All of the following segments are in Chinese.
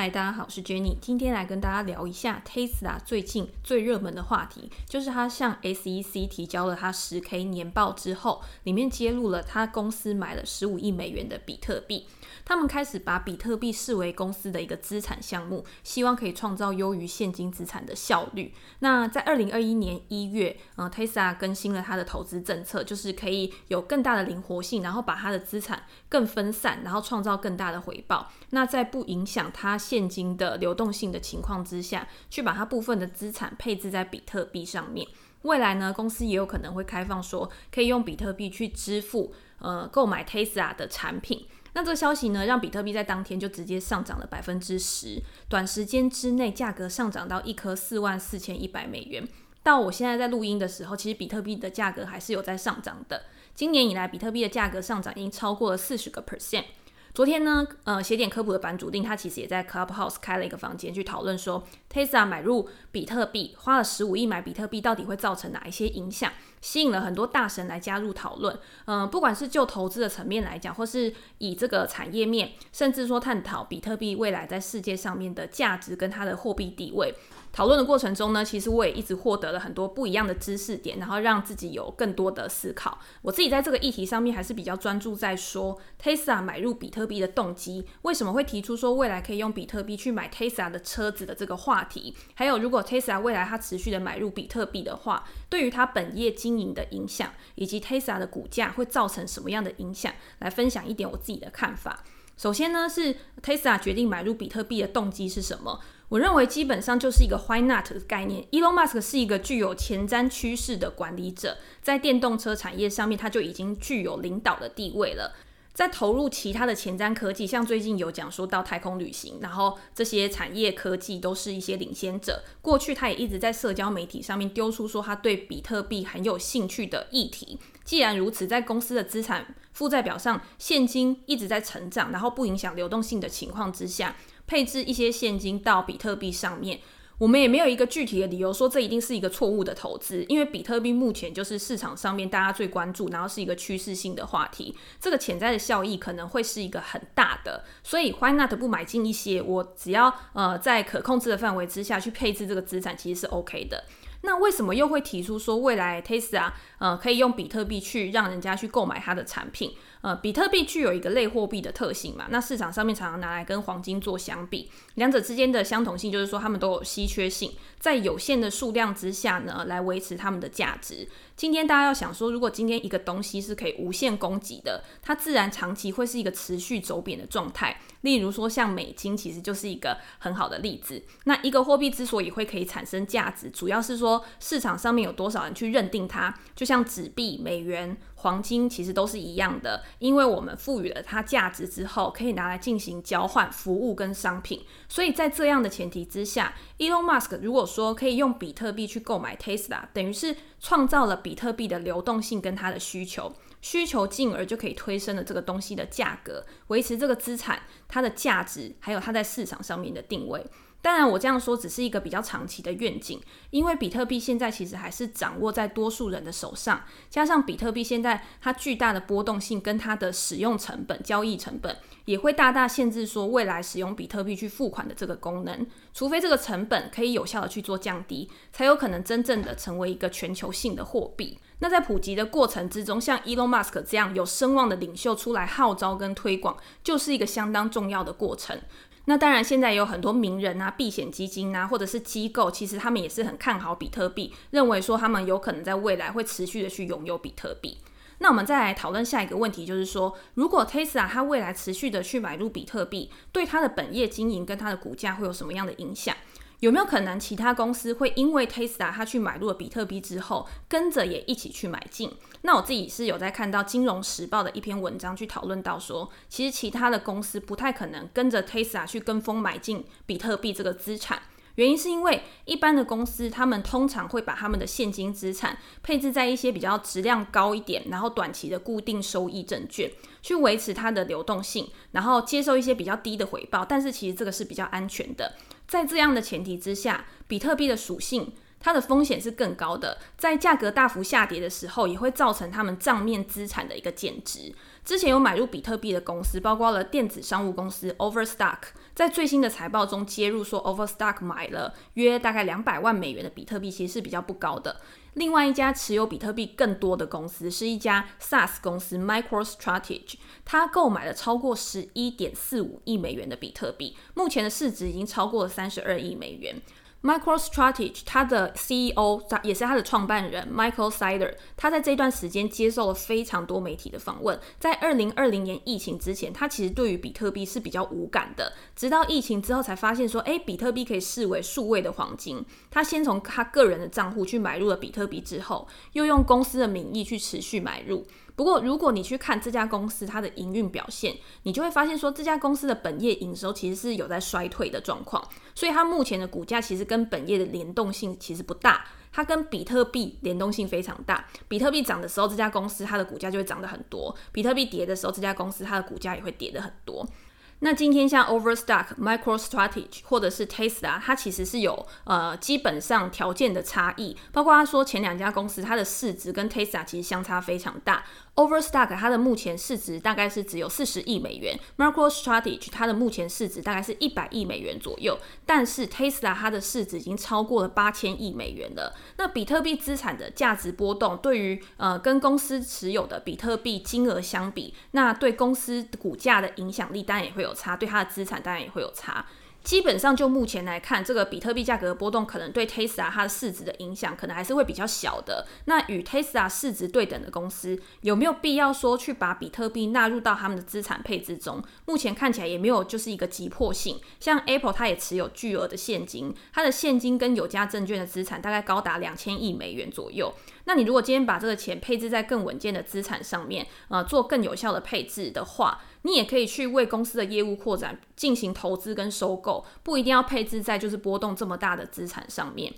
嗨，大家好，我是 Jenny，今天来跟大家聊一下 Tesla 最近最热门的话题，就是他向 SEC 提交了他十 K 年报之后，里面揭露了他公司买了十五亿美元的比特币。他们开始把比特币视为公司的一个资产项目，希望可以创造优于现金资产的效率。那在二零二一年一月，呃，Tesla 更新了他的投资政策，就是可以有更大的灵活性，然后把他的资产更分散，然后创造更大的回报。那在不影响他现金的流动性的情况之下，去把它部分的资产配置在比特币上面。未来呢，公司也有可能会开放说，可以用比特币去支付，呃，购买 Tesla 的产品。那这个消息呢，让比特币在当天就直接上涨了百分之十，短时间之内价格上涨到一颗四万四千一百美元。到我现在在录音的时候，其实比特币的价格还是有在上涨的。今年以来，比特币的价格上涨已经超过了四十个 percent。昨天呢，呃，写点科普的版主令他其实也在 Clubhouse 开了一个房间去讨论说，Tesla 买入比特币，花了十五亿买比特币，到底会造成哪一些影响？吸引了很多大神来加入讨论。嗯、不管是就投资的层面来讲，或是以这个产业面，甚至说探讨比特币未来在世界上面的价值跟它的货币地位。讨论的过程中呢，其实我也一直获得了很多不一样的知识点，然后让自己有更多的思考。我自己在这个议题上面还是比较专注在说 Tesla 买入比特币的动机，为什么会提出说未来可以用比特币去买 Tesla 的车子的这个话题，还有如果 Tesla 未来它持续的买入比特币的话，对于它本业经营的影响，以及 Tesla 的股价会造成什么样的影响，来分享一点我自己的看法。首先呢，是 Tesla 决定买入比特币的动机是什么？我认为基本上就是一个 Why not 的概念。Elon Musk 是一个具有前瞻趋势的管理者，在电动车产业上面，他就已经具有领导的地位了。在投入其他的前瞻科技，像最近有讲说到太空旅行，然后这些产业科技都是一些领先者。过去他也一直在社交媒体上面丢出说他对比特币很有兴趣的议题。既然如此，在公司的资产负债表上现金一直在成长，然后不影响流动性的情况之下，配置一些现金到比特币上面，我们也没有一个具体的理由说这一定是一个错误的投资，因为比特币目前就是市场上面大家最关注，然后是一个趋势性的话题，这个潜在的效益可能会是一个很大的，所以 Why not 不买进一些？我只要呃在可控制的范围之下去配置这个资产，其实是 OK 的。那为什么又会提出说未来 Tesla 呃可以用比特币去让人家去购买它的产品？呃，比特币具有一个类货币的特性嘛，那市场上面常常拿来跟黄金做相比，两者之间的相同性就是说它们都有稀缺性，在有限的数量之下呢，来维持它们的价值。今天大家要想说，如果今天一个东西是可以无限供给的，它自然长期会是一个持续走贬的状态。例如说像美金，其实就是一个很好的例子。那一个货币之所以会可以产生价值，主要是说市场上面有多少人去认定它，就像纸币、美元。黄金其实都是一样的，因为我们赋予了它价值之后，可以拿来进行交换服务跟商品。所以在这样的前提之下，Elon Musk 如果说可以用比特币去购买 Tesla，等于是创造了比特币的流动性跟它的需求，需求进而就可以推升了这个东西的价格，维持这个资产它的价值，还有它在市场上面的定位。当然，我这样说只是一个比较长期的愿景，因为比特币现在其实还是掌握在多数人的手上，加上比特币现在它巨大的波动性跟它的使用成本、交易成本，也会大大限制说未来使用比特币去付款的这个功能，除非这个成本可以有效的去做降低，才有可能真正的成为一个全球性的货币。那在普及的过程之中，像 Elon Musk 这样有声望的领袖出来号召跟推广，就是一个相当重要的过程。那当然，现在也有很多名人啊、避险基金啊，或者是机构，其实他们也是很看好比特币，认为说他们有可能在未来会持续的去拥有比特币。那我们再来讨论下一个问题，就是说，如果 Tesla 它未来持续的去买入比特币，对它的本业经营跟它的股价会有什么样的影响？有没有可能其他公司会因为 Tesla 它去买入了比特币之后，跟着也一起去买进？那我自己是有在看到《金融时报》的一篇文章去讨论到说，其实其他的公司不太可能跟着 Tesla 去跟风买进比特币这个资产。原因是因为一般的公司，他们通常会把他们的现金资产配置在一些比较质量高一点，然后短期的固定收益证券，去维持它的流动性，然后接受一些比较低的回报。但是其实这个是比较安全的。在这样的前提之下，比特币的属性，它的风险是更高的。在价格大幅下跌的时候，也会造成他们账面资产的一个减值。之前有买入比特币的公司，包括了电子商务公司 Overstock，在最新的财报中揭露说，Overstock 买了约大概两百万美元的比特币，其实是比较不高的。另外一家持有比特币更多的公司是一家 SaaS 公司 MicroStrategy，它购买了超过十一点四五亿美元的比特币，目前的市值已经超过了三十二亿美元。MicroStrategy，它的 CEO 也是它的创办人 Michael Saylor，他在这段时间接受了非常多媒体的访问。在二零二零年疫情之前，他其实对于比特币是比较无感的，直到疫情之后才发现说，诶，比特币可以视为数位的黄金。他先从他个人的账户去买入了比特币，之后又用公司的名义去持续买入。不过，如果你去看这家公司它的营运表现，你就会发现说，这家公司的本业营收其实是有在衰退的状况，所以它目前的股价其实跟本业的联动性其实不大，它跟比特币联动性非常大。比特币涨的时候，这家公司它的股价就会涨得很多；比特币跌的时候，这家公司它的股价也会跌得很多。那今天像 Overstock、MicroStrategy 或者是 Tesla，它其实是有呃基本上条件的差异，包括他说前两家公司它的市值跟 Tesla 其实相差非常大。Overstock 它的目前市值大概是只有四十亿美元，MicroStrategy 它的目前市值大概是一百亿美元左右，但是 Tesla 它的市值已经超过了八千亿美元了。那比特币资产的价值波动，对于呃跟公司持有的比特币金额相比，那对公司股价的影响力当然也会有有差，对它的资产当然也会有差。基本上就目前来看，这个比特币价格的波动可能对 Tesla 它的市值的影响可能还是会比较小的。那与 Tesla 市值对等的公司有没有必要说去把比特币纳入到他们的资产配置中？目前看起来也没有就是一个急迫性。像 Apple 它也持有巨额的现金，它的现金跟有价证券的资产大概高达两千亿美元左右。那你如果今天把这个钱配置在更稳健的资产上面，呃，做更有效的配置的话，你也可以去为公司的业务扩展进行投资跟收购，不一定要配置在就是波动这么大的资产上面。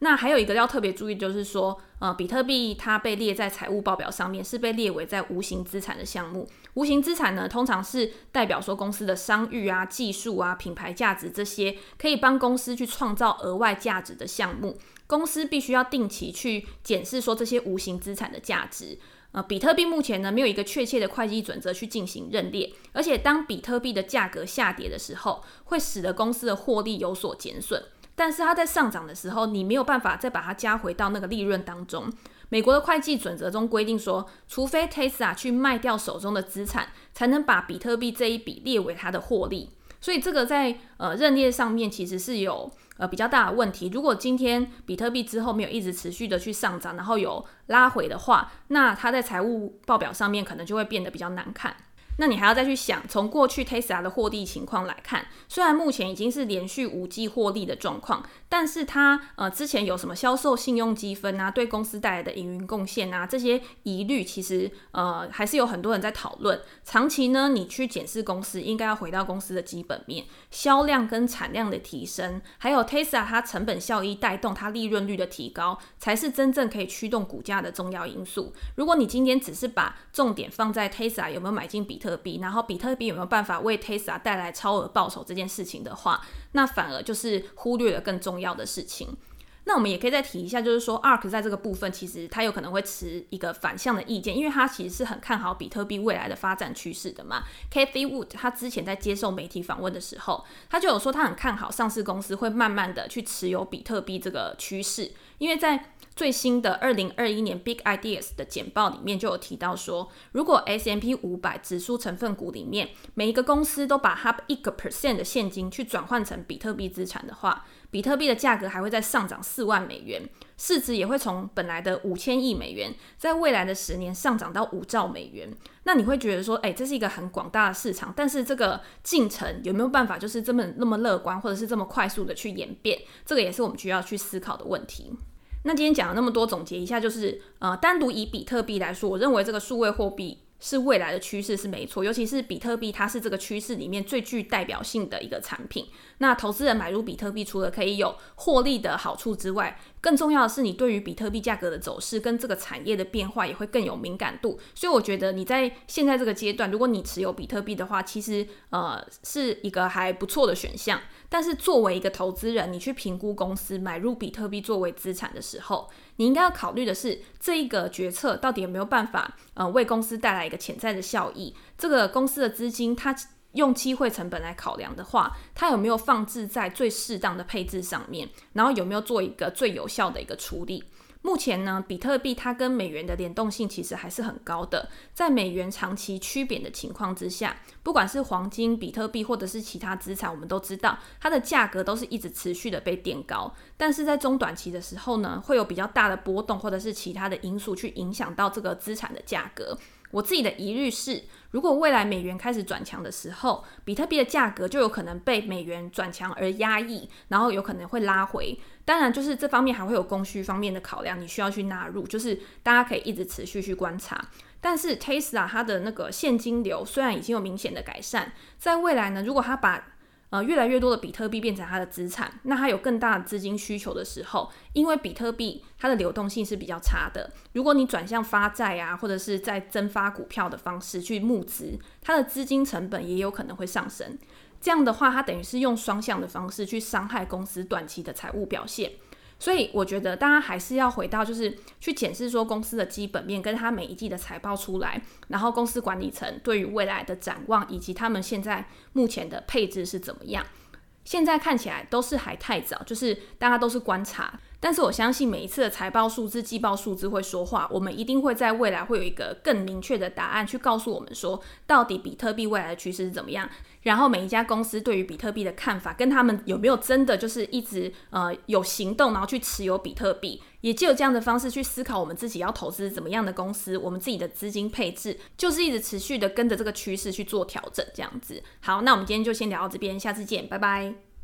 那还有一个要特别注意，就是说，呃，比特币它被列在财务报表上面，是被列为在无形资产的项目。无形资产呢，通常是代表说公司的商誉啊、技术啊、品牌价值这些，可以帮公司去创造额外价值的项目。公司必须要定期去检视说这些无形资产的价值。呃，比特币目前呢，没有一个确切的会计准则去进行认列，而且当比特币的价格下跌的时候，会使得公司的获利有所减损。但是它在上涨的时候，你没有办法再把它加回到那个利润当中。美国的会计准则中规定说，除非 Tesla 去卖掉手中的资产，才能把比特币这一笔列为它的获利。所以这个在呃认列上面其实是有。呃，比较大的问题，如果今天比特币之后没有一直持续的去上涨，然后有拉回的话，那它在财务报表上面可能就会变得比较难看。那你还要再去想，从过去 Tesla 的获利情况来看，虽然目前已经是连续五季获利的状况，但是它呃之前有什么销售信用积分啊，对公司带来的营运贡献啊，这些疑虑其实呃还是有很多人在讨论。长期呢，你去检视公司，应该要回到公司的基本面，销量跟产量的提升，还有 Tesla 它成本效益带动它利润率的提高，才是真正可以驱动股价的重要因素。如果你今天只是把重点放在 Tesla 有没有买进比特，特币，然后比特币有没有办法为 Tesla 带来超额报酬这件事情的话，那反而就是忽略了更重要的事情。那我们也可以再提一下，就是说 ARK 在这个部分其实他有可能会持一个反向的意见，因为他其实是很看好比特币未来的发展趋势的嘛。Kathy Wood 他之前在接受媒体访问的时候，他就有说他很看好上市公司会慢慢的去持有比特币这个趋势，因为在最新的二零二一年 Big Ideas 的简报里面就有提到说，如果 S M P 五百指数成分股里面每一个公司都把它一个 percent 的现金去转换成比特币资产的话，比特币的价格还会再上涨四万美元，市值也会从本来的五千亿美元，在未来的十年上涨到五兆美元。那你会觉得说，哎，这是一个很广大的市场，但是这个进程有没有办法就是这么那么乐观，或者是这么快速的去演变？这个也是我们需要去思考的问题。那今天讲了那么多，总结一下就是，呃，单独以比特币来说，我认为这个数位货币。是未来的趋势是没错，尤其是比特币，它是这个趋势里面最具代表性的一个产品。那投资人买入比特币，除了可以有获利的好处之外，更重要的是你对于比特币价格的走势跟这个产业的变化也会更有敏感度。所以我觉得你在现在这个阶段，如果你持有比特币的话，其实呃是一个还不错的选项。但是作为一个投资人，你去评估公司买入比特币作为资产的时候，你应该要考虑的是这一个决策到底有没有办法呃为公司带来一个潜在的效益。这个公司的资金它用机会成本来考量的话，它有没有放置在最适当的配置上面，然后有没有做一个最有效的一个处理？目前呢，比特币它跟美元的联动性其实还是很高的。在美元长期趋贬的情况之下，不管是黄金、比特币或者是其他资产，我们都知道它的价格都是一直持续的被垫高。但是在中短期的时候呢，会有比较大的波动，或者是其他的因素去影响到这个资产的价格。我自己的疑虑是，如果未来美元开始转强的时候，比特币的价格就有可能被美元转强而压抑，然后有可能会拉回。当然，就是这方面还会有供需方面的考量，你需要去纳入，就是大家可以一直持续去观察。但是 Tesla 它的那个现金流虽然已经有明显的改善，在未来呢，如果它把呃，越来越多的比特币变成它的资产，那它有更大的资金需求的时候，因为比特币它的流动性是比较差的，如果你转向发债啊，或者是在增发股票的方式去募资，它的资金成本也有可能会上升。这样的话，它等于是用双向的方式去伤害公司短期的财务表现。所以我觉得大家还是要回到，就是去检视说公司的基本面，跟它每一季的财报出来，然后公司管理层对于未来的展望，以及他们现在目前的配置是怎么样。现在看起来都是还太早，就是大家都是观察。但是我相信每一次的财报数字、季报数字会说话，我们一定会在未来会有一个更明确的答案去告诉我们说，到底比特币未来的趋势是怎么样。然后每一家公司对于比特币的看法，跟他们有没有真的就是一直呃有行动，然后去持有比特币，也就有这样的方式去思考我们自己要投资怎么样的公司，我们自己的资金配置就是一直持续的跟着这个趋势去做调整，这样子。好，那我们今天就先聊到这边，下次见，拜拜。